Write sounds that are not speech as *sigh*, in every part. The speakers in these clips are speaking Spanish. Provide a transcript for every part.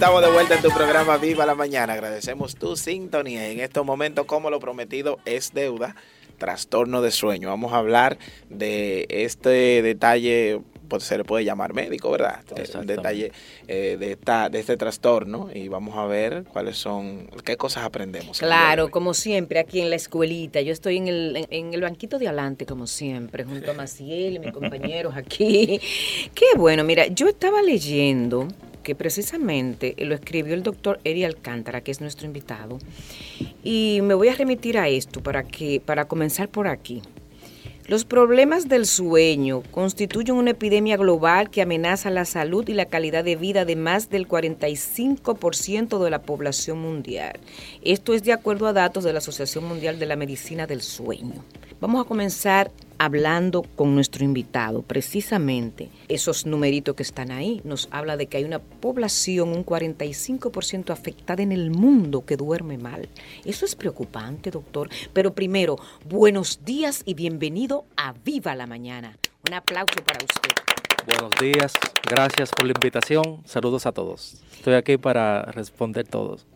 Estamos de vuelta en tu programa Viva la Mañana. Agradecemos tu sintonía. En estos momentos, como lo prometido es deuda, trastorno de sueño. Vamos a hablar de este detalle pues, se le puede llamar médico, ¿verdad? Un detalle eh, de, esta, de este trastorno y vamos a ver cuáles son, qué cosas aprendemos. Claro, como siempre, aquí en la escuelita. Yo estoy en el, en, el banquito de adelante, como siempre, junto a Maciel y mis *laughs* compañeros aquí. Qué bueno, mira, yo estaba leyendo que precisamente lo escribió el doctor Eri Alcántara, que es nuestro invitado. Y me voy a remitir a esto para que para comenzar por aquí. Los problemas del sueño constituyen una epidemia global que amenaza la salud y la calidad de vida de más del 45% de la población mundial. Esto es de acuerdo a datos de la Asociación Mundial de la Medicina del Sueño. Vamos a comenzar hablando con nuestro invitado. Precisamente esos numeritos que están ahí nos habla de que hay una población, un 45% afectada en el mundo que duerme mal. Eso es preocupante, doctor. Pero primero, buenos días y bienvenido a Viva la Mañana. Un aplauso para usted. Buenos días, gracias por la invitación. Saludos a todos. Estoy aquí para responder todos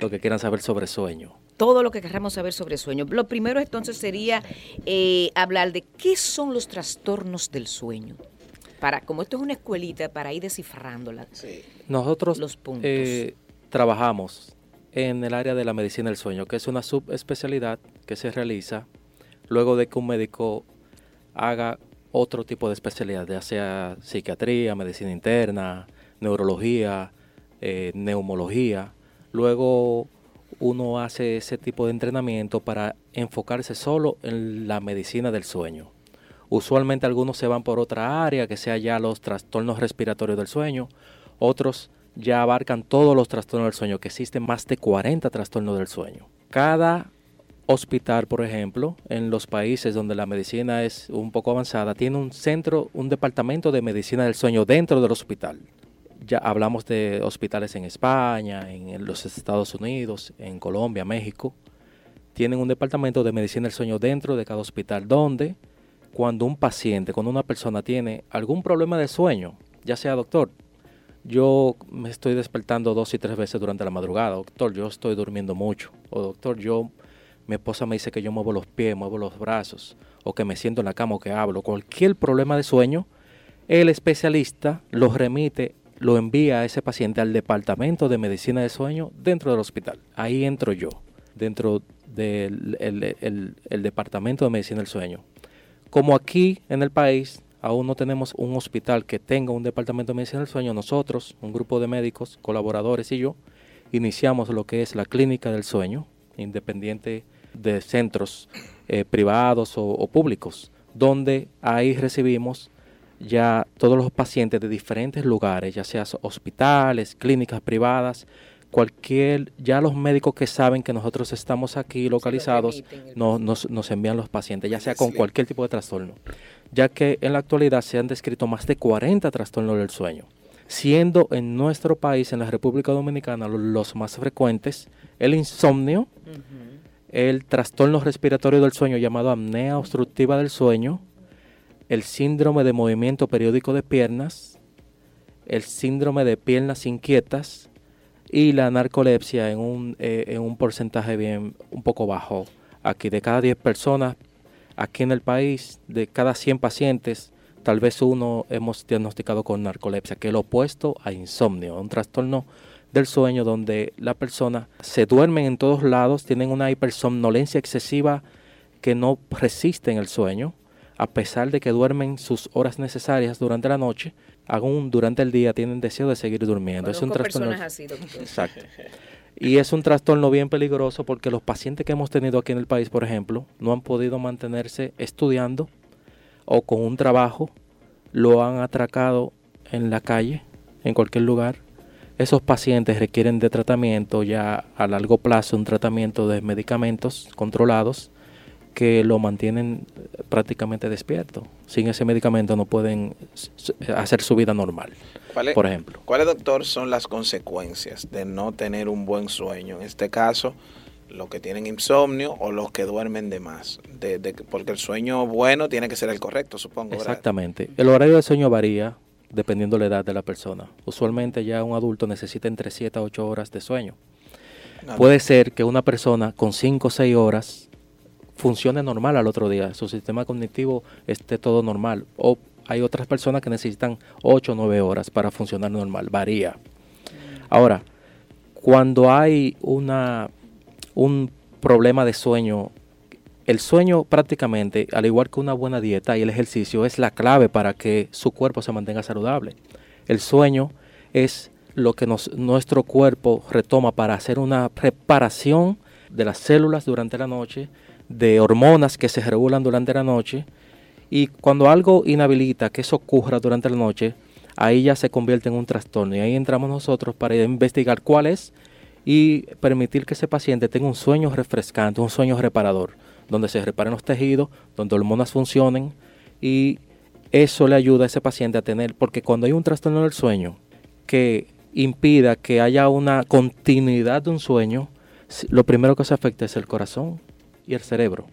lo que quieran saber sobre sueño todo lo que queramos saber sobre sueño. Lo primero entonces sería eh, hablar de qué son los trastornos del sueño. Para, como esto es una escuelita, para ir descifrándola. Nosotros los puntos. Eh, trabajamos en el área de la medicina del sueño, que es una subespecialidad que se realiza luego de que un médico haga otro tipo de especialidad, ya sea psiquiatría, medicina interna, neurología, eh, neumología. Luego uno hace ese tipo de entrenamiento para enfocarse solo en la medicina del sueño. Usualmente algunos se van por otra área, que sea ya los trastornos respiratorios del sueño, otros ya abarcan todos los trastornos del sueño, que existen más de 40 trastornos del sueño. Cada hospital, por ejemplo, en los países donde la medicina es un poco avanzada, tiene un centro, un departamento de medicina del sueño dentro del hospital ya hablamos de hospitales en España, en los Estados Unidos, en Colombia, México. Tienen un departamento de medicina del sueño dentro de cada hospital donde cuando un paciente, cuando una persona tiene algún problema de sueño, ya sea doctor, yo me estoy despertando dos y tres veces durante la madrugada, doctor, yo estoy durmiendo mucho, o doctor, yo, mi esposa me dice que yo muevo los pies, muevo los brazos, o que me siento en la cama o que hablo, cualquier problema de sueño, el especialista lo remite lo envía a ese paciente al departamento de medicina de sueño dentro del hospital. Ahí entro yo, dentro del el, departamento de medicina del sueño. Como aquí en el país aún no tenemos un hospital que tenga un departamento de medicina del sueño, nosotros, un grupo de médicos, colaboradores y yo, iniciamos lo que es la clínica del sueño, independiente de centros eh, privados o públicos, donde ahí recibimos ya todos los pacientes de diferentes lugares, ya sea hospitales, clínicas privadas, cualquier, ya los médicos que saben que nosotros estamos aquí localizados, nos, nos, envían los pacientes, ya sea con cualquier tipo de trastorno, ya que en la actualidad se han descrito más de 40 trastornos del sueño, siendo en nuestro país, en la República Dominicana, los más frecuentes el insomnio, el trastorno respiratorio del sueño llamado apnea obstructiva del sueño, el síndrome de movimiento periódico de piernas, el síndrome de piernas inquietas y la narcolepsia en un, eh, en un porcentaje bien un poco bajo. Aquí de cada 10 personas, aquí en el país, de cada 100 pacientes, tal vez uno hemos diagnosticado con narcolepsia, que es lo opuesto a insomnio, un trastorno del sueño donde la persona se duerme en todos lados, tienen una hipersomnolencia excesiva que no resisten el sueño a pesar de que duermen sus horas necesarias durante la noche, aún durante el día tienen deseo de seguir durmiendo. es un trastorno. Así, Exacto. Y es un trastorno bien peligroso porque los pacientes que hemos tenido aquí en el país, por ejemplo, no han podido mantenerse estudiando o con un trabajo, lo han atracado en la calle, en cualquier lugar. Esos pacientes requieren de tratamiento ya a largo plazo, un tratamiento de medicamentos controlados que lo mantienen prácticamente despierto. Sin ese medicamento no pueden hacer su vida normal, por ejemplo. ¿Cuáles, doctor, son las consecuencias de no tener un buen sueño? En este caso, los que tienen insomnio o los que duermen de más. porque el sueño bueno tiene que ser el correcto, supongo. Exactamente. El horario del sueño varía dependiendo la edad de la persona. Usualmente ya un adulto necesita entre 7 a 8 horas de sueño. Puede ser que una persona con 5 o 6 horas funcione normal al otro día, su sistema cognitivo esté todo normal. O hay otras personas que necesitan 8 o 9 horas para funcionar normal, varía. Ahora, cuando hay una, un problema de sueño, el sueño prácticamente, al igual que una buena dieta y el ejercicio, es la clave para que su cuerpo se mantenga saludable. El sueño es lo que nuestro cuerpo retoma para hacer una reparación de las células durante la noche, de hormonas que se regulan durante la noche, y cuando algo inhabilita que eso ocurra durante la noche, ahí ya se convierte en un trastorno. Y ahí entramos nosotros para investigar cuál es y permitir que ese paciente tenga un sueño refrescante, un sueño reparador, donde se reparen los tejidos, donde hormonas funcionen y eso le ayuda a ese paciente a tener, porque cuando hay un trastorno del sueño que impida que haya una continuidad de un sueño, lo primero que se afecta es el corazón y el cerebro.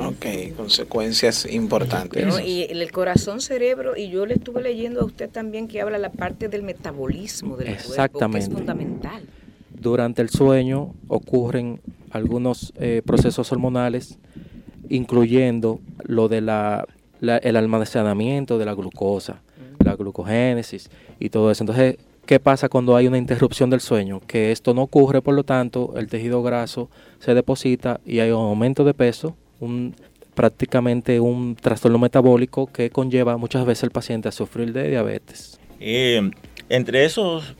Ok, consecuencias importantes. y el corazón, cerebro, y yo le estuve leyendo a usted también que habla la parte del metabolismo del Exactamente. cuerpo, que es fundamental. Durante el sueño ocurren algunos eh, procesos hormonales, incluyendo lo de la, el almacenamiento de la glucosa, la glucogénesis y todo eso. Entonces, ¿Qué pasa cuando hay una interrupción del sueño? Que esto no ocurre, por lo tanto, el tejido graso se deposita y hay un aumento de peso, un, prácticamente un trastorno metabólico que conlleva muchas veces al paciente a sufrir de diabetes. Eh, entre esos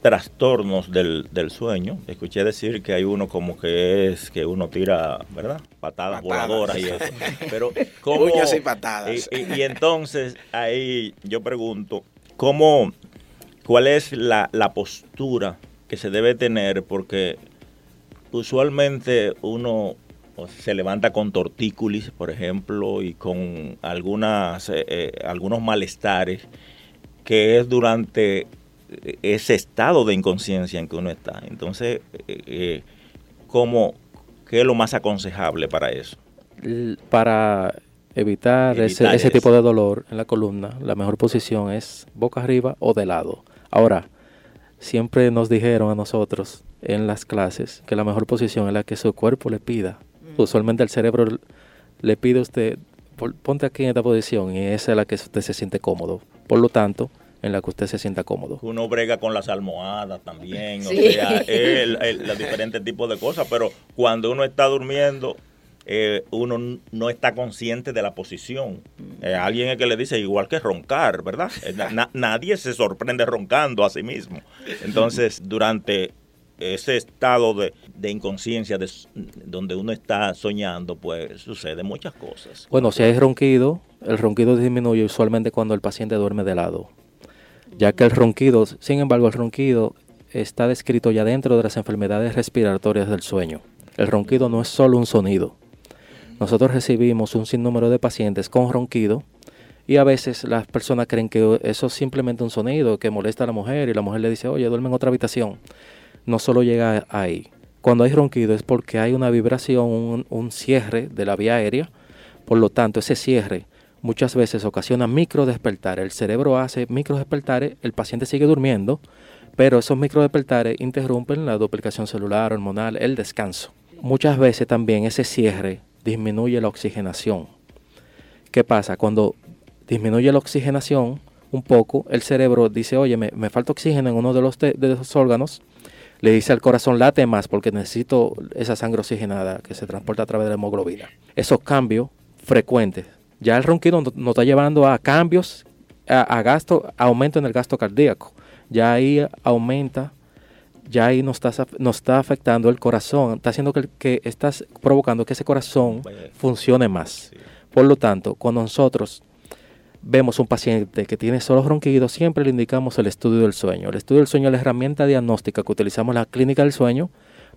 trastornos del, sueño, escuché decir que hay uno como que es que uno tira, ¿verdad? Patadas, voladoras y eso. Pero *laughs* ¿cómo? y patadas. y entonces ahí yo pregunto, ¿cómo ¿Cuál es la, postura que se debe tener? Porque usualmente uno se levanta con tortícolis, por ejemplo, y con algunas, eh, eh, algunos malestares, que es durante ese estado de inconsciencia en que uno está. Entonces, eh, ¿cómo, ¿qué es lo más aconsejable para eso? Para evitar, ese, ese tipo de dolor en la columna, la mejor posición es boca arriba o de lado. Ahora, siempre nos dijeron a nosotros en las clases que la mejor posición es la que su cuerpo le pida. Mm. Usualmente el cerebro le pide a usted, ponte aquí en esta posición y esa es la que usted se siente cómodo. Por lo tanto, en la que usted se sienta cómodo. Uno brega con las almohadas también, o sea, *laughs* el, los diferentes tipos de cosas, pero cuando uno está durmiendo, eh, uno no está consciente de la posición. Eh, alguien es que le dice igual que roncar, ¿verdad? Eh, nadie se sorprende roncando a sí mismo. Entonces, durante ese estado de, inconsciencia donde uno está soñando, pues sucede muchas cosas. Bueno, si hay ronquido, el ronquido disminuye usualmente cuando el paciente duerme de lado, ya que el ronquido, sin embargo, el ronquido está descrito ya dentro de las enfermedades respiratorias del sueño. El ronquido no es solo un sonido, nosotros recibimos un sinnúmero de pacientes con ronquido y a veces las personas creen que eso es simplemente un sonido que molesta a la mujer y la mujer le dice, oye, duerme en otra habitación. No solo llega ahí. Cuando hay ronquido es porque hay una vibración, un, cierre de la vía aérea. Por lo tanto, ese cierre muchas veces ocasiona micro despertares. El cerebro hace micro despertares, el paciente sigue durmiendo, pero esos micro despertares interrumpen la duplicación celular, hormonal, el descanso. Muchas veces también ese cierre disminuye la oxigenación. ¿Qué pasa? Cuando disminuye la oxigenación un poco, el cerebro dice, oye, me, falta oxígeno en uno de los, de órganos, le dice al corazón, late más porque necesito esa sangre oxigenada que se transporta a través de la hemoglobina. Esos cambios frecuentes. Ya el ronquido nos está llevando a cambios, a, gasto, aumento en el gasto cardíaco. Ya ahí aumenta ya ahí nos está, nos está afectando el corazón, está haciendo que, que estás provocando que ese corazón funcione más. Por lo tanto, cuando nosotros vemos un paciente que tiene solo ronquidos, siempre le indicamos el estudio del sueño. El estudio del sueño es la herramienta diagnóstica que utilizamos en la clínica del sueño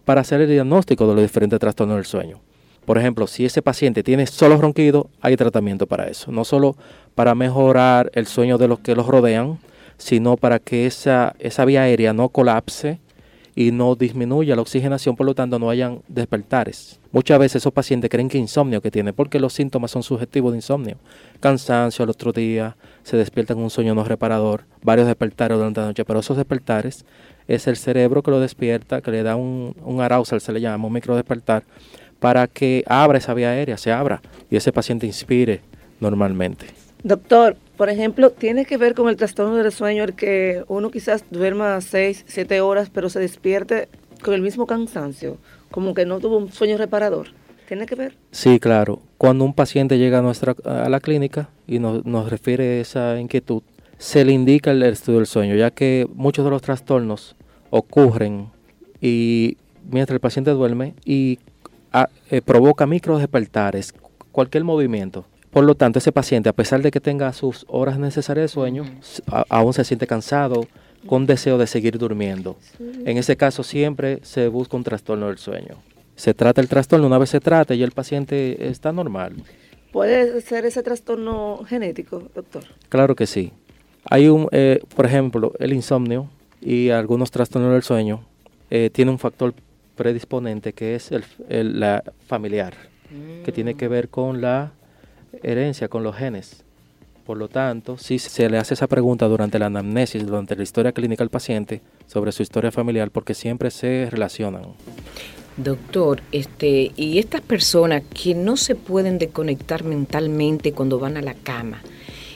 para hacer el diagnóstico de los diferentes trastornos del sueño. Por ejemplo, si ese paciente tiene solo ronquidos, hay tratamiento para eso. No solo para mejorar el sueño de los que los rodean, sino para que esa, esa vía aérea no colapse y no disminuya la oxigenación, por lo tanto no hayan despertares. Muchas veces esos pacientes creen que insomnio que tienen, porque los síntomas son subjetivos de insomnio. Cansancio al otro día, se despiertan un sueño no reparador, varios despertares durante la noche, pero esos despertares es el cerebro que lo despierta, que le da un, un arousal, se le llama, un micro despertar, para que abra esa vía aérea, se abra y ese paciente inspire normalmente. Doctor, por ejemplo, tiene que ver con el trastorno del sueño el que uno quizás duerma 6, 7 horas, pero se despierte con el mismo cansancio, como que no tuvo un sueño reparador. ¿Tiene que ver? Sí, claro. Cuando un paciente llega a, nuestra, a la clínica y nos, nos refiere esa inquietud, se le indica el estudio del sueño, ya que muchos de los trastornos ocurren y mientras el paciente duerme y ah, eh, provoca micro despertares, cualquier movimiento por lo tanto, ese paciente, a pesar de que tenga sus horas necesarias de sueño, aún se siente cansado, con deseo de seguir durmiendo. En ese caso, siempre se busca un trastorno del sueño. Se trata el trastorno, una vez se trata y el paciente está normal. ¿Puede ser ese trastorno genético, doctor? Claro que sí. Hay un, eh, por ejemplo, el insomnio y algunos trastornos del sueño eh, tiene un factor predisponente que es el, la familiar, que tiene que ver con la herencia con los genes. Por lo tanto, si se le hace esa pregunta durante la anamnesis, durante la historia clínica del paciente, sobre su historia familiar, porque siempre se relacionan. Doctor, este, y estas personas que no se pueden desconectar mentalmente cuando van a la cama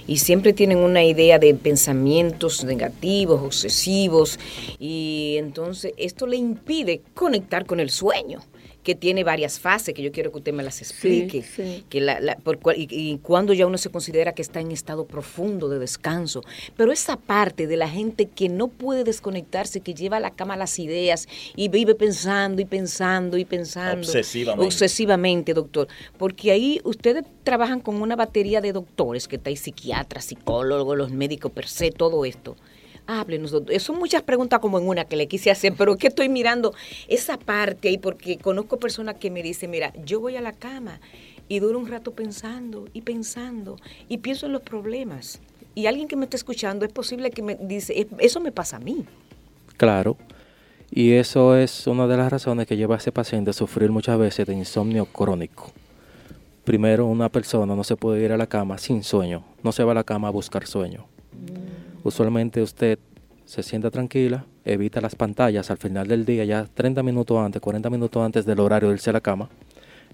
y siempre tienen una idea de pensamientos negativos, obsesivos, y entonces esto le impide conectar con el sueño que tiene varias fases, que yo quiero que usted me las explique, Que la, por y, cuando ya uno se considera que está en estado profundo de descanso. Pero esa parte de la gente que no puede desconectarse, que lleva a la cama las ideas y vive pensando y pensando y pensando. Obsesivamente. Obsesivamente, doctor. Porque ahí ustedes trabajan con una batería de doctores, que está ahí psiquiatras, psicólogos, los médicos per se, todo esto. Háblenos, Son muchas preguntas como en una que le quise hacer, pero que estoy mirando esa parte ahí porque conozco personas que me dicen, mira, yo voy a la cama y duro un rato pensando y pensando y pienso en los problemas. Y alguien que me está escuchando es posible que me dice, eso me pasa a mí. Claro. Y eso es una de las razones que lleva a ese paciente a sufrir muchas veces de insomnio crónico. Primero, una persona no se puede ir a la cama sin sueño, no se va a la cama a buscar sueño. Usualmente usted se sienta tranquila, evita las pantallas al final del día, ya 30 minutos antes, 40 minutos antes del horario de irse a la cama,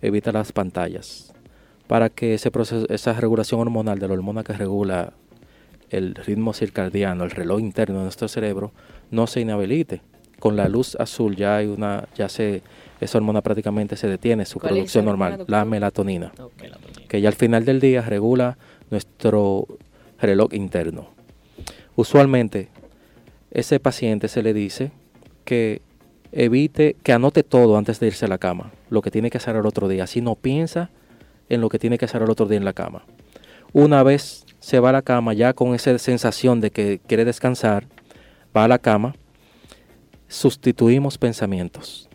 evita las pantallas para que ese proceso, esa regulación hormonal de la hormona que regula el ritmo circadiano, el reloj interno de nuestro cerebro, no se inhabilite. Con la luz azul ya hay una, ya se, esa hormona prácticamente se detiene su producción normal, la melatonina, que ya al final del día regula nuestro reloj interno. Usualmente, ese paciente se le dice que evite, que anote todo antes de irse a la cama, lo que tiene que hacer el otro día. Así no piensa en lo que tiene que hacer el otro día en la cama. Una vez se va a la cama ya con esa sensación de que quiere descansar, va a la cama, sustituimos pensamientos.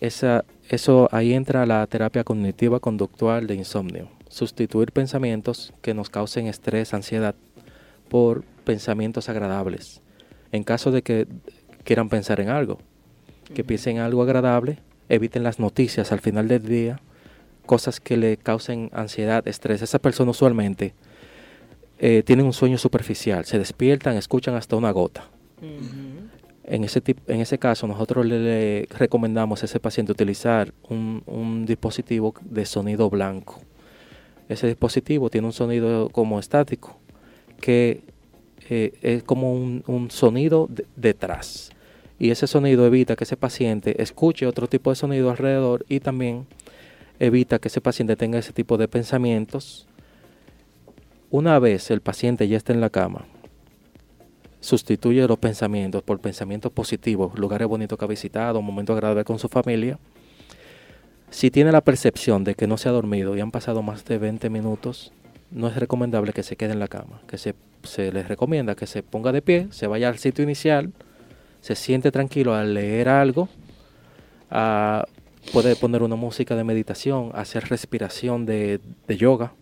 Esa, eso ahí entra la terapia cognitiva conductual de insomnio. Sustituir pensamientos que nos causen estrés, ansiedad por pensamientos agradables. En caso de que quieran pensar en algo, que piensen en algo agradable, eviten las noticias al final del día, cosas que le causen ansiedad, estrés. Esas personas usualmente eh, tienen un sueño superficial, se despiertan, escuchan hasta una gota. En ese, en ese caso, nosotros le, recomendamos a ese paciente utilizar un, un, dispositivo de sonido blanco. Ese dispositivo tiene un sonido como estático que eh, es como un, sonido detrás. Y ese sonido evita que ese paciente escuche otro tipo de sonido alrededor y también evita que ese paciente tenga ese tipo de pensamientos. Una vez el paciente ya está en la cama, sustituye los pensamientos por pensamientos positivos, lugares bonitos que ha visitado, momentos agradables con su familia. Si tiene la percepción de que no se ha dormido y han pasado más de 20 minutos, no es recomendable que se quede en la cama, que se, se les recomienda que se ponga de pie, se vaya al sitio inicial, se siente tranquilo al leer algo, puede poner una música de meditación, hacer respiración de, de yoga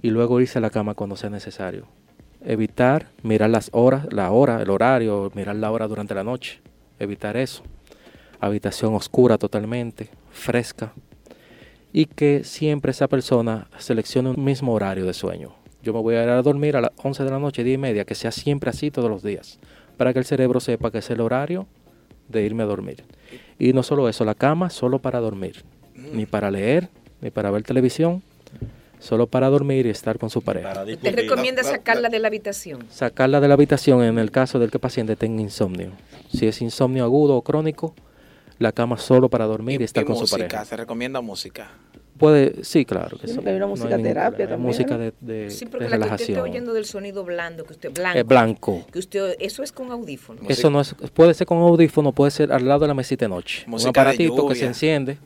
y luego irse a la cama cuando sea necesario. Evitar mirar las horas, la hora, el horario, mirar la hora durante la noche. evitar eso. Habitación oscura totalmente, fresca, y que siempre esa persona seleccione un mismo horario de sueño. Yo me voy a ir a dormir a las 11 de la noche, 10 y media, que sea siempre así todos los días, para que el cerebro sepa que es el horario de irme a dormir. Y no solo eso, la cama solo para dormir, ni para leer, ni para ver televisión, solo para dormir y estar con su pareja. ¿Te recomienda sacarla de la habitación? Sacarla de la habitación en el caso del que el paciente tenga insomnio. Si es insomnio agudo o crónico, la cama solo para dormir y, estar con su pareja. ¿Se recomienda música? Puede, sí, claro. Que sí, hay una música terapia también. Música de, de, sí, porque la que usted está oyendo del sonido blando, que usted blanco. Es blanco. Que usted, eso es con audífono. Eso no es, puede ser con audífono, puede ser al lado de la mesita de noche. Música un aparatito que se enciende.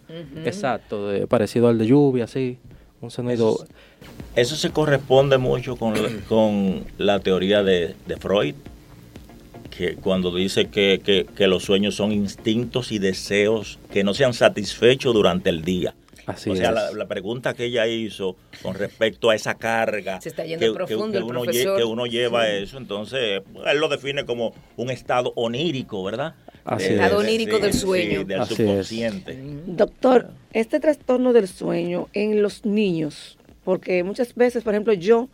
Exacto, parecido al de lluvia, así. Un sonido. Eso, se corresponde mucho con, con la teoría de, de Freud que cuando dice que, los sueños son instintos y deseos que no se han satisfechos durante el día. Así o sea, la, pregunta que ella hizo con respecto a esa carga que, uno que, uno lleva eso, entonces él lo define como un estado onírico, ¿verdad? Así estado onírico del sueño. del subconsciente. Doctor, este trastorno del sueño en los niños, porque muchas veces, por ejemplo, yo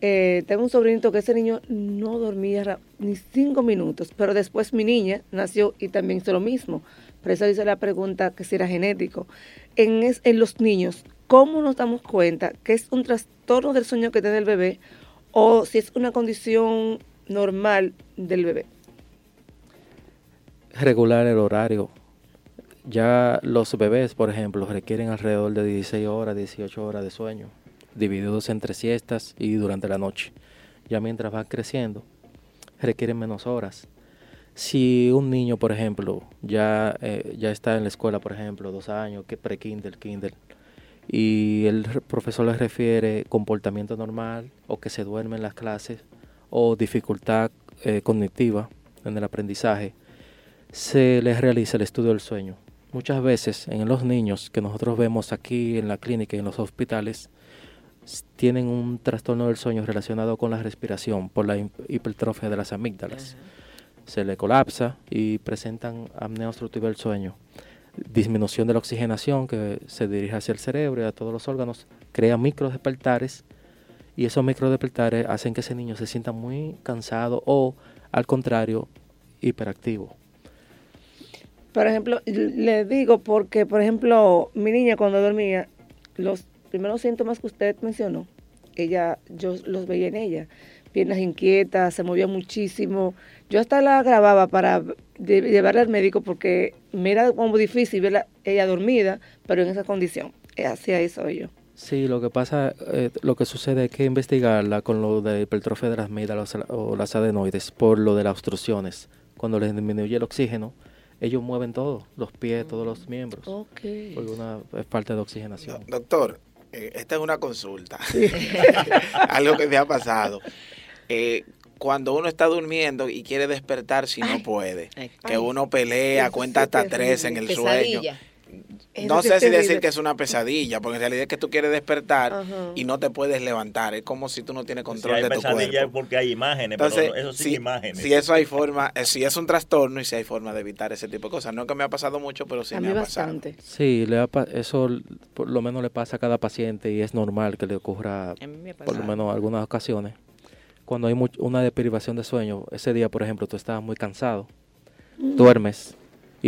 eh, tengo un sobrinito que ese niño no dormía ni cinco minutos, pero después mi niña nació y también hizo lo mismo. Por eso hice la pregunta que si era genético. En, en los niños, ¿cómo nos damos cuenta que es un trastorno del sueño que tiene el bebé o si es una condición normal del bebé? Regular el horario. Ya los bebés, por ejemplo, requieren alrededor de 16 horas, 18 horas de sueño divididos entre siestas y durante la noche. Ya mientras va creciendo, requieren menos horas. Si un niño, por ejemplo, ya, eh, ya está en la escuela, por ejemplo, dos años, que pre-kinder, kinder, y el profesor le refiere comportamiento normal o que se duerme en las clases o dificultad eh, cognitiva en el aprendizaje, se les realiza el estudio del sueño. Muchas veces en los niños que nosotros vemos aquí en la clínica y en los hospitales, tienen un trastorno del sueño relacionado con la respiración por la hipertrofia de las amígdalas. Se le colapsa y presentan apnea obstructiva del sueño. Disminución de la oxigenación que se dirige hacia el cerebro y a todos los órganos, crea microdespertares y esos microdespertares hacen que ese niño se sienta muy cansado o, al contrario, hiperactivo. Por ejemplo, le digo porque, por ejemplo, mi niña cuando dormía, los primeros síntomas que usted mencionó, ella, yo los veía en ella. Piernas inquietas, se movía muchísimo. Yo hasta la grababa para llevarla al médico porque me era como difícil verla ella dormida, pero en esa condición. Hacía eso yo. Sí, lo que pasa, eh, lo que sucede es que investigarla con lo de hipertrofia de las amígdalas o las adenoides por lo de las obstrucciones. Cuando les disminuye el oxígeno, ellos mueven todo, los pies, todos los miembros. Okay. Por una falta de oxigenación. doctor, eh, esta es una consulta, *laughs* algo que me ha pasado. Eh, cuando uno está durmiendo y quiere despertar si no puede, que uno pelea, cuenta hasta tres en el sueño no sé si decir que es una pesadilla, porque en realidad es que tú quieres despertar y no te puedes levantar. Es como si tú no tienes control de tu cuerpo. pesadilla es porque hay imágenes, pero eso sí si, imágenes. Si eso hay forma, eh, si es un trastorno y si hay forma de evitar ese tipo de cosas. No es que me ha pasado mucho, pero sí me ha bastante. pasado. Sí, le eso por lo menos le pasa a cada paciente y es normal que le ocurra por lo menos algunas ocasiones. Cuando hay una deprivación de sueño, ese día, por ejemplo, tú estabas muy cansado, mm. duermes,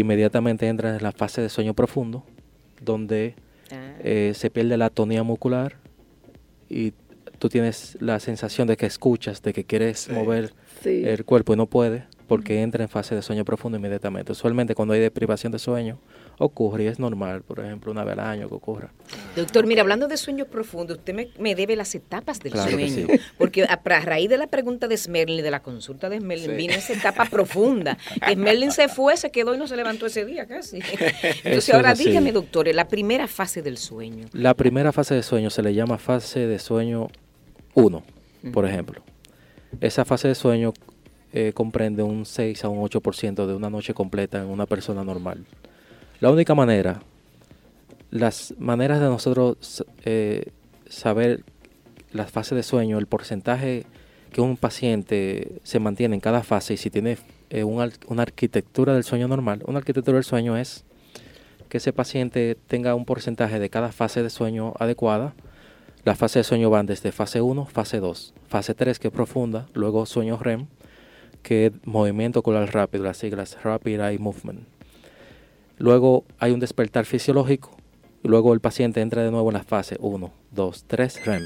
inmediatamente entras en la fase de sueño profundo donde ah. eh, se pierde la tonía muscular y tú tienes la sensación de que escuchas, de que quieres mover el cuerpo y no puedes porque entra en fase de sueño profundo inmediatamente. Usualmente cuando hay deprivación de sueño ocurre y es normal, por ejemplo, una vez al año que ocurra. Doctor, mira, hablando de sueño profundo, usted me, debe las etapas del sueño, *laughs* porque a, raíz de la pregunta de Smerlin, de la consulta de Smerlin, vino esa etapa profunda. Que Smerlin se fue, se quedó y no se levantó ese día casi. *laughs* Entonces ahora dígame, doctor, la primera fase del sueño. La primera fase de sueño se le llama fase de sueño 1, por ejemplo. Esa fase de sueño eh, comprende un 6 a un 8% de una noche completa en una persona normal. La única manera, las maneras de nosotros eh, saber las fases de sueño, el porcentaje que un paciente se mantiene en cada fase y si tiene eh, una, arquitectura del sueño normal. Una arquitectura del sueño es que ese paciente tenga un porcentaje de cada fase de sueño adecuada. Las fases de sueño van desde fase 1, fase 2, fase 3 que es profunda, luego sueño REM, que es movimiento ocular rápido, las siglas Rapid Eye Movement. Luego hay un despertar fisiológico y luego el paciente entra de nuevo en la fase 1, 2, 3 REM.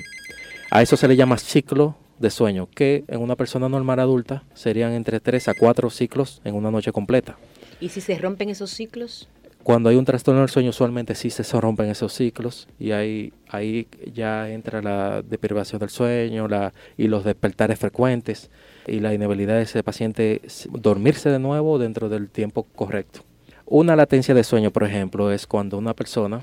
A eso se le llama ciclo de sueño, que en una persona normal adulta serían entre 3 a 4 ciclos en una noche completa. ¿Y si se rompen esos ciclos? Cuando hay un trastorno del sueño, usualmente sí se rompen esos ciclos y ahí, ahí ya entra la deprivación del sueño la, y los despertares frecuentes y la inhabilidad de ese paciente dormirse de nuevo dentro del tiempo correcto. Una latencia de sueño, por ejemplo, es cuando una persona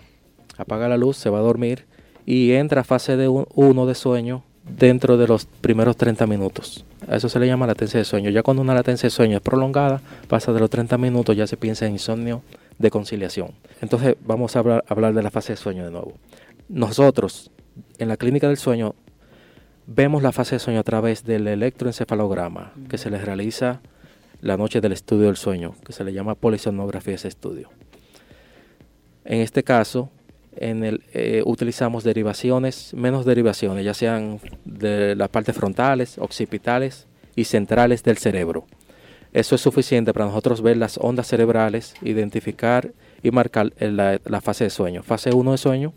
apaga la luz, se va a dormir y entra a fase de 1 de sueño dentro de los primeros 30 minutos. A eso se le llama latencia de sueño. Ya cuando una latencia de sueño es prolongada, pasa de los 30 minutos, ya se piensa en insomnio de conciliación. Entonces vamos a hablar, hablar de la fase de sueño de nuevo. Nosotros, en la clínica del sueño, vemos la fase de sueño a través del electroencefalograma que se les realiza la noche del estudio del sueño, que se le llama polisonografía ese estudio. En este caso, en el, eh, utilizamos derivaciones, menos derivaciones, ya sean de las partes frontales, occipitales y centrales del cerebro. Eso es suficiente para nosotros ver las ondas cerebrales, identificar y marcar la, la fase de sueño. Fase 1 de sueño,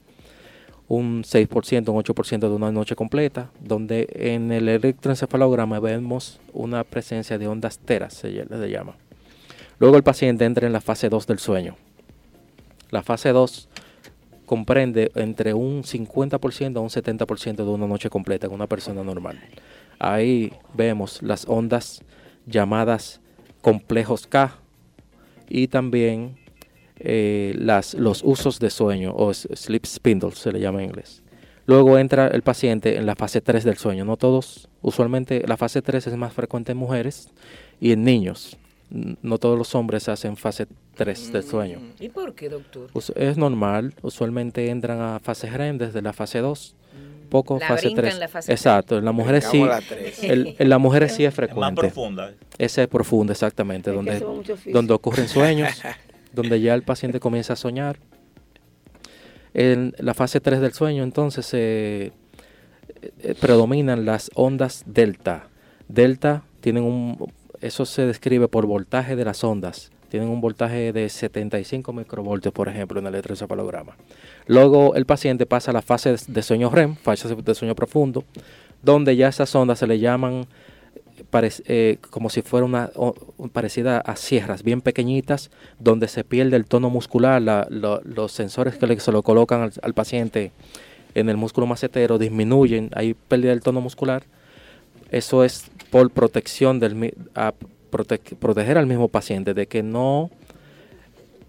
un 6%, un 8% de una noche completa, donde en el electroencefalograma vemos una presencia de ondas teras, se le llama. Luego el paciente entra en la fase 2 del sueño. La fase 2 comprende entre un 50% a un 70% de una noche completa en una persona normal. Ahí vemos las ondas llamadas complejos K y también eh, las, los usos de sueño o sleep spindles se le llama en inglés. Luego entra el paciente en la fase 3 del sueño. No todos, usualmente la fase 3 es más frecuente en mujeres y en niños no todos los hombres hacen fase 3 del sueño. ¿Y por qué, doctor? Es normal, usualmente entran a fase REM desde la fase 2. Poco fase 3. La fase Exacto, en las mujeres sí. en las mujeres sí es frecuente. más profunda. Esa es profunda, exactamente, donde, donde ocurren sueños, *laughs* donde ya el paciente comienza a soñar. En la fase 3 del sueño, entonces, eh, predominan las ondas delta. Delta tienen un eso se describe por voltaje de las ondas. Tienen un voltaje de 75 microvoltios, por ejemplo, en el electroencefalograma. Luego el paciente pasa a la fase de sueño REM, fase de sueño profundo, donde ya esas ondas se le llaman eh, como si fuera una parecida a sierras bien pequeñitas, donde se pierde el tono muscular, los sensores que se lo colocan al, al, paciente en el músculo macetero disminuyen, hay pérdida del tono muscular. Eso es por protección del a proteger al mismo paciente de que no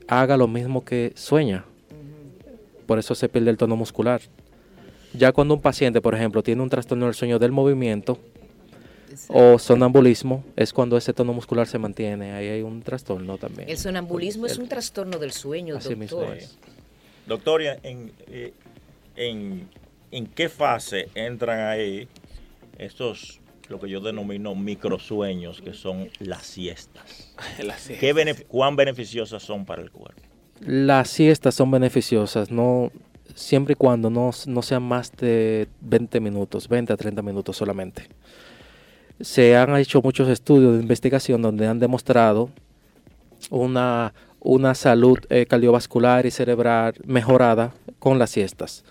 haga lo mismo que sueña. Por eso se pierde el tono muscular. Ya cuando un paciente, por ejemplo, tiene un trastorno del sueño del movimiento o sonambulismo, es cuando ese tono muscular se mantiene. Ahí hay un trastorno también. El sonambulismo es un trastorno del sueño, Así doctor. Doctora, ¿en, eh, en, ¿en qué fase entran ahí estos lo que yo denomino microsueños, que son las siestas. *laughs* ¿Cuán beneficiosas son para el cuerpo? Las siestas son beneficiosas, no siempre y cuando no, no sean más de 20 minutos, 20 a 30 minutos solamente. Se han hecho muchos estudios de investigación donde han demostrado una, una salud eh, cardiovascular y cerebral mejorada con las siestas.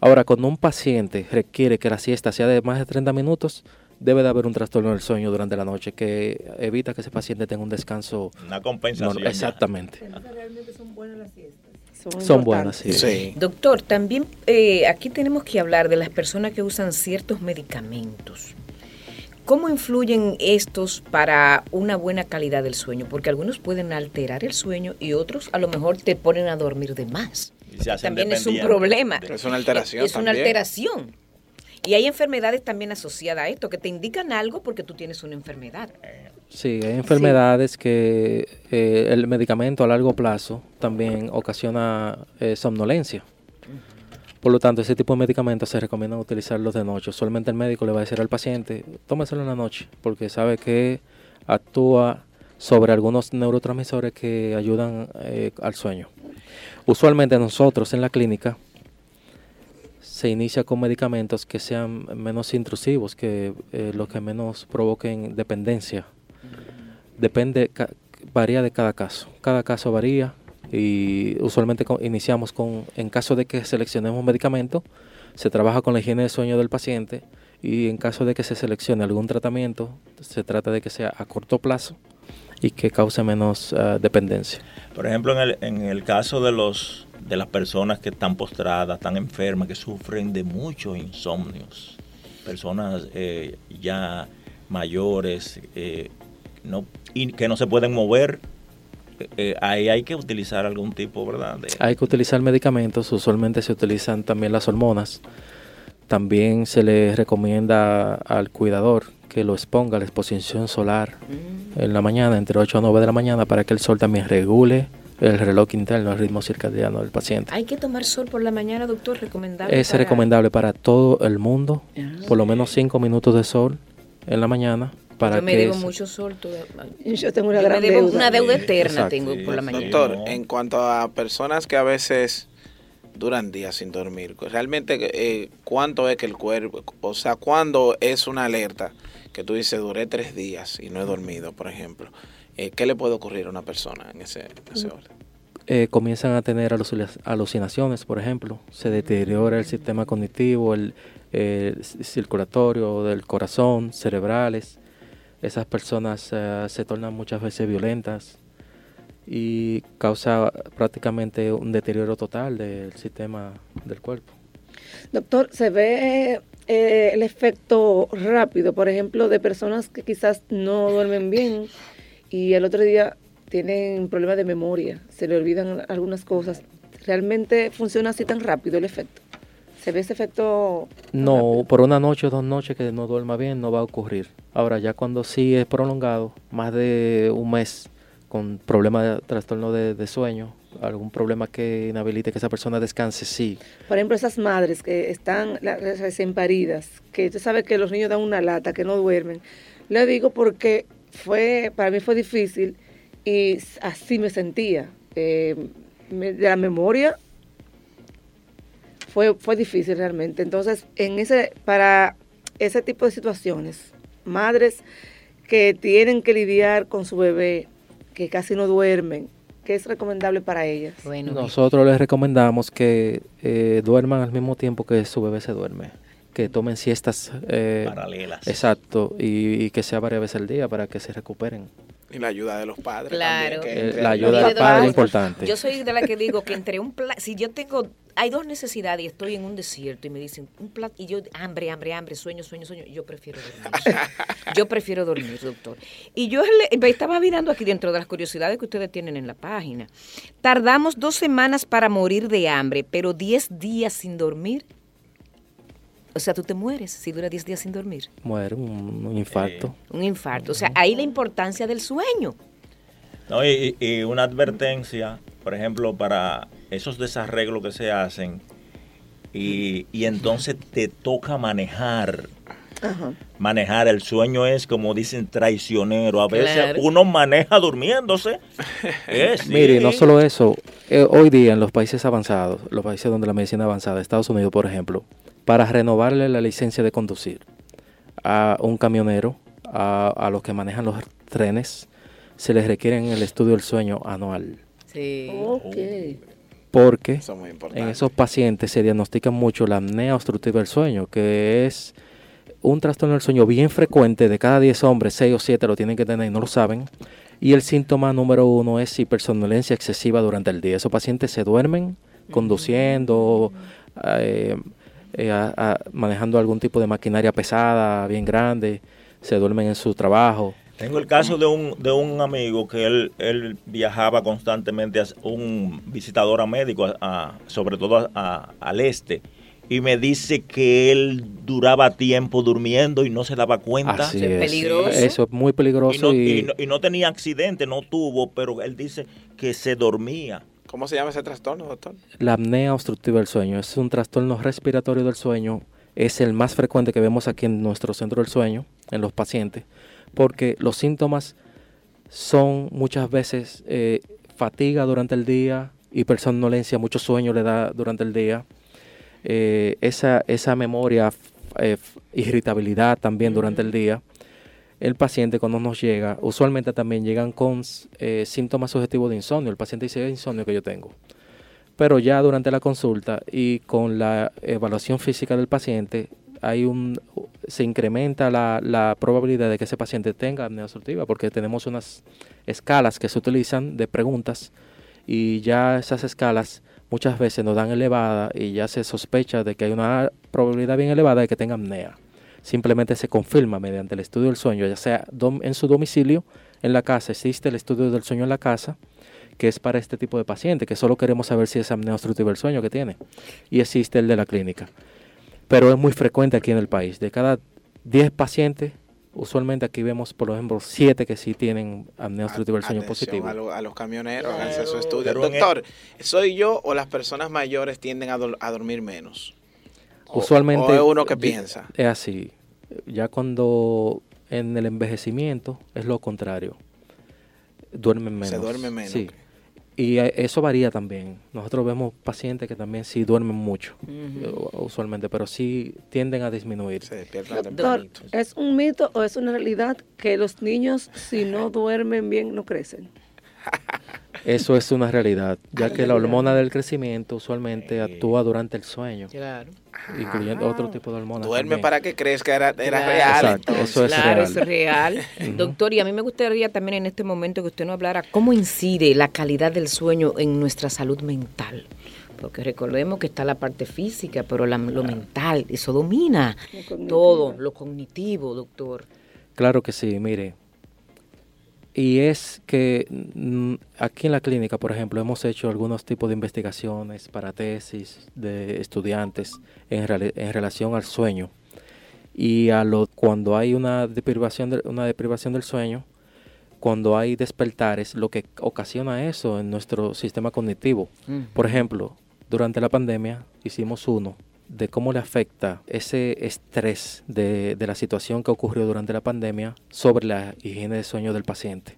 Ahora, cuando un paciente requiere que la siesta sea de más de 30 minutos, debe de haber un trastorno del sueño durante la noche que evita que ese paciente tenga un descanso. Una compensación. exactamente. realmente son buenas las siestas. Son, buenas, sí. Doctor, también eh, aquí tenemos que hablar de las personas que usan ciertos medicamentos. ¿Cómo influyen estos para una buena calidad del sueño? Porque algunos pueden alterar el sueño y otros a lo mejor te ponen a dormir de más. también es un problema. Es una alteración. Es, una alteración. Y hay enfermedades también asociadas a esto, que te indican algo porque tú tienes una enfermedad. Sí, hay enfermedades que eh, el medicamento a largo plazo también ocasiona eh, somnolencia. Por lo tanto, ese tipo de medicamentos se recomienda utilizarlos de noche. Solamente el médico le va a decir al paciente, tómeselo en la noche, porque sabe que actúa sobre algunos neurotransmisores que ayudan eh, al sueño. Usualmente nosotros en la clínica se inicia con medicamentos que sean menos intrusivos, que eh, los que menos provoquen dependencia. Depende, varía de cada caso. Cada caso varía y usualmente iniciamos con, en caso de que seleccionemos un medicamento, se trabaja con la higiene de sueño del paciente y en caso de que se seleccione algún tratamiento, se trata de que sea a corto plazo y que cause menos ah, dependencia. Por ejemplo, en el, en el caso de los de las personas que están postradas, están enfermas, que sufren de muchos insomnios, personas eh, ya mayores eh, no, y que no se pueden mover, eh, ahí hay que utilizar algún tipo, ¿verdad? Hay que utilizar medicamentos, usualmente se utilizan también las hormonas. También se le recomienda al cuidador que lo exponga a la exposición solar mm. en la mañana, entre 8 a 9 de la mañana, para que el sol también regule el reloj interno, el ritmo circadiano del paciente. ¿Hay que tomar sol por la mañana, doctor? ¿Recomendable? Es recomendable para todo el mundo, ah. por lo menos 5 minutos de sol en la mañana yo me debo mucho sol. Yo tengo una gran deuda. Una deuda eterna tengo por la mañana. Doctor, en cuanto a personas que a veces duran días sin dormir, realmente eh, cuánto es que el cuerpo, o sea, cuándo es una alerta que tú dices duré tres días y no he dormido, por ejemplo, eh, ¿qué le puede ocurrir a una persona en ese, orden? Eh, comienzan a tener alucinaciones, por ejemplo, se deteriora el sistema cognitivo, el, el circulatorio del corazón, cerebrales, esas personas eh, se tornan muchas veces violentas y causa prácticamente un deterioro total del sistema del cuerpo. Doctor, ¿se ve eh, el efecto rápido, por ejemplo, de personas que quizás no duermen bien y el otro día tienen problemas de memoria, se le olvidan algunas cosas? ¿Realmente funciona así tan rápido el efecto? ¿Se ve ese efecto? No, por una noche o dos noches que no duerma bien no va a ocurrir. Ahora, ya cuando sí es prolongado, más de un mes, con problemas de trastorno de, sueño, algún problema que inhabilite que esa persona descanse, sí. Por ejemplo, esas madres que están recién paridas, que usted sabe que los niños dan una lata, que no duermen. Le digo porque fue, para mí fue difícil y así me sentía. Eh, de la memoria fue, fue difícil realmente. Entonces, en ese, para ese tipo de situaciones, madres que tienen que lidiar con su bebé, que casi no duermen, ¿qué es recomendable para ellas? Bueno, Nosotros les recomendamos que eh, duerman al mismo tiempo que su bebé se duerme que tomen siestas eh, paralelas. Exacto, y, que sea varias veces al día para que se recuperen. Y la ayuda de los padres. Claro. Eh, la ayuda de los padres es importante. Yo soy de la que digo que entre un plato, si yo tengo, hay dos nestidades y estoy en un desierto y me dicen un plato, y yo, hambre, hambre, hambre, sueño, sueño, sueño, yo prefiero dormir. *laughs* yo prefiero dormir, doctor. Y yo le, estaba mirando aquí dentro de las curiosidades que ustedes tienen en la página. Tardamos dos semanas para morir de hambre, pero diez días sin dormir o sea, tú te mueres si dura 10 días sin dormir. Muere, un, infarto. Un infarto. O sea, ahí la importancia del sueño. No, y, una advertencia, por ejemplo, para esos desarreglos que se hacen, y, entonces te toca manejar. Manejar el sueño es, como dicen, traicionero. A veces uno maneja durmiéndose. *laughs* Mire, no solo eso. Eh, hoy día en los países avanzados, los países donde la medicina avanzada, Estados Unidos, por ejemplo, para renovarle la licencia de conducir a un camionero, a, los que manejan los trenes, se les requiere el estudio del sueño anual. Sí. Porque en esos pacientes se diagnostica mucho la apnea obstructiva del sueño, que es un trastorno del sueño bien frecuente, de cada 10 hombres, 6 o 7 lo tienen que tener y no lo saben. Y el síntoma número uno es hipersomnolencia excesiva durante el día. Esos pacientes se duermen conduciendo, eh, eh, manejando algún tipo de maquinaria pesada, bien grande, se duermen en su trabajo. Tengo el caso de un, de un amigo que él, él viajaba constantemente, a un visitador a médico, sobre todo al este, y me dice que él duraba tiempo durmiendo y no se daba cuenta. es. peligroso. Eso es muy peligroso. y no tenía accidente, no tuvo, pero él dice que se dormía. ¿Cómo se llama ese trastorno, doctor? La apnea obstructiva del sueño. Es un trastorno respiratorio del sueño. Es el más frecuente que vemos aquí en nuestro centro del sueño, en los pacientes, porque los síntomas son muchas veces eh, fatiga durante el día, hipersomnolencia, mucho sueño le da durante el día, eh, esa, esa memoria, eh, irritabilidad también durante el día. El paciente cuando nos llega, usualmente también llegan con síntomas subjetivos de insomnio. El paciente dice, es insomnio que yo tengo. Pero ya durante la consulta y con la evaluación física del paciente, hay un se incrementa la, la, probabilidad de que ese paciente tenga apnea obstructiva porque tenemos unas escalas que se utilizan de preguntas y ya esas escalas muchas veces nos dan elevada y ya se sospecha de que hay una probabilidad bien elevada de que tenga apnea. Simplemente se confirma mediante el estudio del sueño, ya sea en su domicilio, en la casa, existe el estudio del sueño en la casa, que es para este tipo de paciente, que solo queremos saber si es apnea obstructiva del sueño que tiene, y existe el de la clínica pero es muy frecuente aquí en el país. De cada 10 pacientes, usualmente aquí vemos, por ejemplo, 7 que sí tienen apnea obstructiva del sueño positivo. A, los camioneros, háganse su estudio. Doctor, ¿soy yo o las personas mayores tienden a, dormir menos? Usualmente. es uno que piensa? Es así. Ya cuando en el envejecimiento es lo contrario. Duermen menos. Se duermen menos. Sí. Y eso varía también. Nosotros vemos pacientes que también sí duermen mucho, usualmente, pero sí tienden a disminuir. Doctor, ¿es un mito o es una realidad que los niños si no *laughs* duermen bien no crecen? Eso es una realidad, ya que la hormona del crecimiento usualmente actúa durante el sueño. Claro. Incluyendo otro tipo de hormonas. Duerme para que crezca, era, era real. eso es claro, real. es real. Doctor, y a mí me gustaría también en este momento que usted nos hablara cómo incide la calidad del sueño en nuestra salud mental. Porque recordemos que está la parte física, pero lo mental, eso domina todo, lo cognitivo, doctor. Claro que sí, mire, y es que mm, aquí en la clínica, por ejemplo, hemos hecho algunos tipos de investigaciones para tesis de estudiantes en, en relación al sueño. Y a lo, cuando hay una deprivación, de, una deprivación del sueño, cuando hay despertares, lo que ocasiona eso en nuestro sistema cognitivo. Mm. Por ejemplo, durante la pandemia hicimos uno de cómo le afecta ese estrés de, la situación que ocurrió durante la pandemia sobre la higiene de sueño del paciente.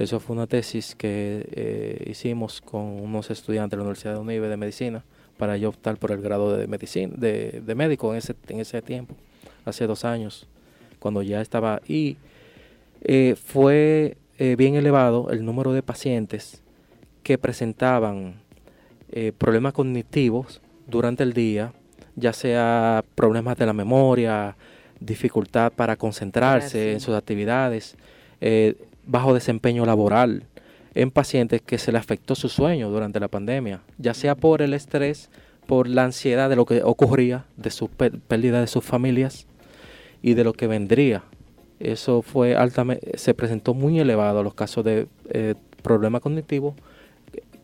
Eso fue una tesis que eh, hicimos con unos estudiantes de la Universidad de Unive de Medicina para yo optar por el grado de medicina, de, médico en ese, en ese tiempo, hace dos años, cuando ya estaba. Y eh, fue eh, bien elevado el número de pacientes que presentaban problemas cognitivos durante el día ya sea problemas de la memoria, dificultad para concentrarse en sus actividades, eh, bajo desempeño laboral, en pacientes que se le afectó su sueño durante la pandemia, ya sea por el estrés, por la ansiedad de lo que ocurría, de su pérdida de sus familias y de lo que vendría. Eso fue altamente, se presentó muy elevado los casos de eh, problemas cognitivos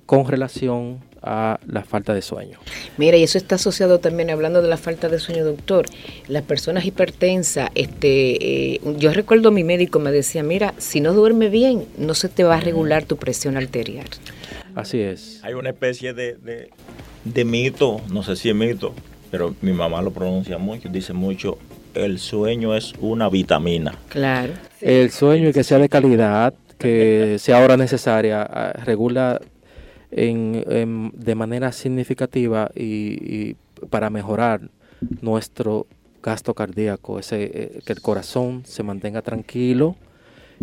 con relación a la falta de sueño. Mira, y eso está asociado también, hablando de la falta de sueño, doctor, las personas hipertensas, este, eh, yo recuerdo a mi médico me decía, mira, si no duerme bien, no se te va a regular tu presión arterial. Así es. Hay una especie de, de, mito, no sé si es mito, pero mi mamá lo pronuncia mucho, dice mucho, el sueño es una vitamina. Claro. El sueño y que sea de calidad, que sea hora necesaria, ah, regula en, de manera significativa y, para mejorar nuestro gasto cardíaco, ese, eh, que el corazón se mantenga tranquilo,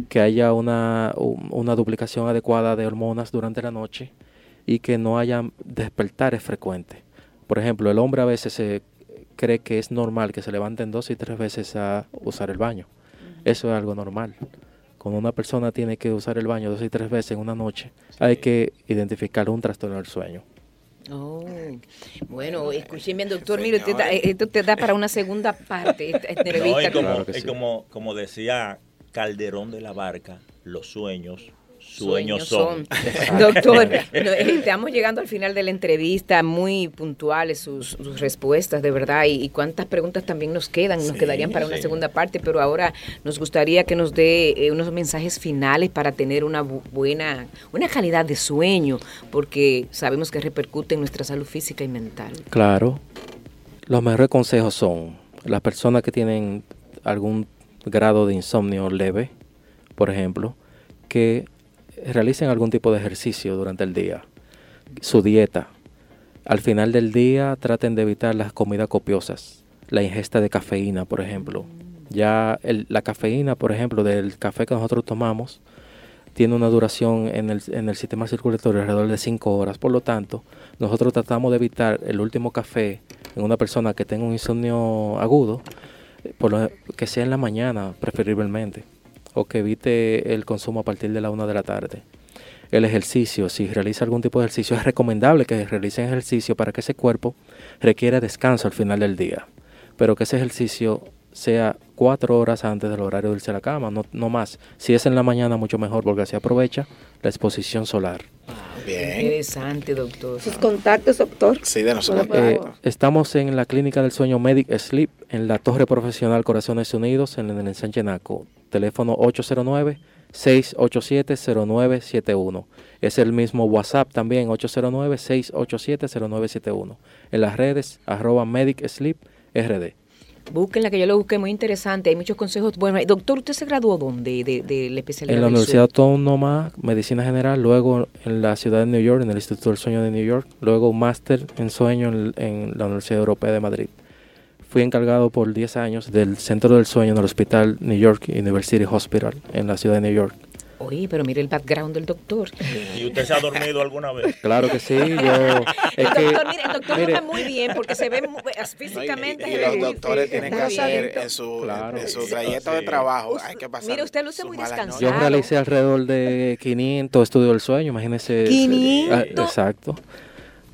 que haya una, una duplicación adecuada de hormonas durante la noche y que no haya despertares frecuentes. Por ejemplo, el hombre a veces se cree que es normal que se levanten dos y tres veces a usar el baño. Eso es algo normal. Cuando una persona tiene que usar el baño dos y tres veces en una noche, hay que identificar un trastorno del sueño. Oh, bueno, escuchen bien, doctor. Mire, esto te da para una segunda parte. Esta *laughs* como, como decía Calderón de la Barca, los sueños sueños, son. Doctor, *laughs* estamos llegando al final de la entrevista, muy puntuales sus, respuestas, de verdad, y, cuántas preguntas también nos quedan, nos quedarían para una segunda parte, pero ahora nos gustaría que nos dé eh, unos mensajes finales para tener una buena, una calidad de sueño, porque sabemos que repercute en nuestra salud física y mental. Claro, los mejores consejos son las personas que tienen algún grado de insomnio leve, por ejemplo, que realicen algún tipo de ejercicio durante el día, su dieta. Al final del día traten de evitar las comidas copiosas, la ingesta de cafeína, por ejemplo. Ya la cafeína, por ejemplo, del café que nosotros tomamos, tiene una duración en el, en el sistema circulatorio alrededor de 5 horas. Por lo tanto, nosotros tratamos de evitar el último café en una persona que tenga un insomnio agudo, por lo, que sea en la mañana preferiblemente, o que evite el consumo a partir de la 1 de la tarde. El ejercicio, si realiza algún tipo de ejercicio, es recomendable que realicen ejercicio para que ese cuerpo requiera descanso al final del día, pero que ese ejercicio sea cuatro horas antes del horario de irse a la cama, no, no más. Si es en la mañana, mucho mejor porque así aprovecha la exposición solar. Bien. Interesante, doctor. ¿Sus contactos, doctor? Sí, de nosotros. Eh, estamos en la Clínica del Sueño Medic Sleep, en la Torre Profesional Corazones Unidos, en el ensanche Naco. Teléfono 809-687-0971. Es el mismo WhatsApp también, 809-687-0971. En las redes, arroba Medic Sleep RD. Búsquenla, que yo lo busqué muy interesante. Hay muchos consejos. Bueno, doctor, ¿usted se graduó dónde de, de, la especialidad? En la Universidad Autónoma, Medicina General, luego en la ciudad de New York, en el Instituto del Sueño de New York, luego un máster en sueño en, la Universidad Europea de Madrid. Fui encargado por 10 años del Centro del Sueño en el Hospital New York University Hospital en la ciudad de New York. Oye, pero mire el background del doctor. ¿Y usted se ha dormido alguna vez? *laughs* Claro que sí. Yo, el doctor, mire, el doctor mire, muy bien porque se ve físicamente. y, los doctores tienen que hacer en su, en su trayecto de trabajo. Hay que pasar. Mire, usted luce muy descansado. Yo realicé alrededor de 500 estudios del sueño, imagínese. 500. Ah, exacto.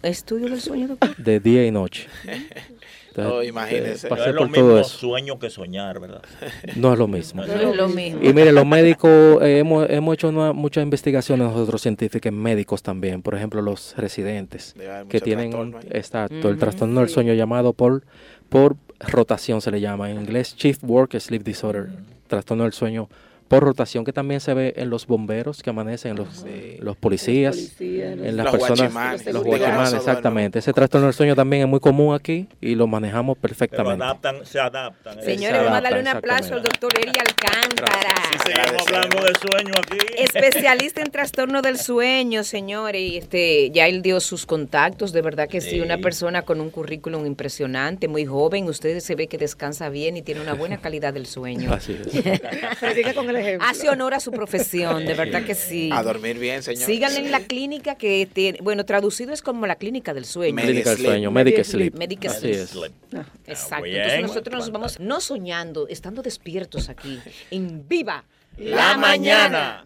¿Estudio del sueño, doctor? De día y noche. *laughs* No, imagínese. es lo mismo sueño que soñar, ¿verdad? *laughs* No es lo mismo. No es lo mismo. Y mire, los médicos, eh, hemos, hemos hecho muchas investigaciones nosotros científicos, médicos también, por ejemplo, los residentes, que tienen exacto, el trastorno del sueño llamado por, por rotación, se le llama en inglés Chief Work Sleep Disorder, trastorno del sueño por rotación que también se ve en los bomberos que amanecen, en los, los policías, en las personas, los guachimanes, exactamente. Ese trastorno del sueño también es muy común aquí y lo manejamos perfectamente. adaptan, se adaptan. Señores, vamos a darle un aplauso al doctor Eri Alcántara. Sí, seguimos hablando de sueño aquí. Especialista en trastorno del sueño, señores. Y este, ya él dio sus contactos, de verdad que sí, una persona con un currículum impresionante, muy joven. Usted se ve que descansa bien y tiene una buena calidad del sueño. Así es. *laughs* con el Hace honor a su profesión, de verdad que sí. A dormir bien, señor. Síganle en la clínica que tiene, bueno, traducido es como la clínica del sueño. Clínica del sueño, Medic Sleep. Medic Sleep. Ah, exacto. Entonces nosotros nos vamos no soñando, estando despiertos aquí, en viva la mañana.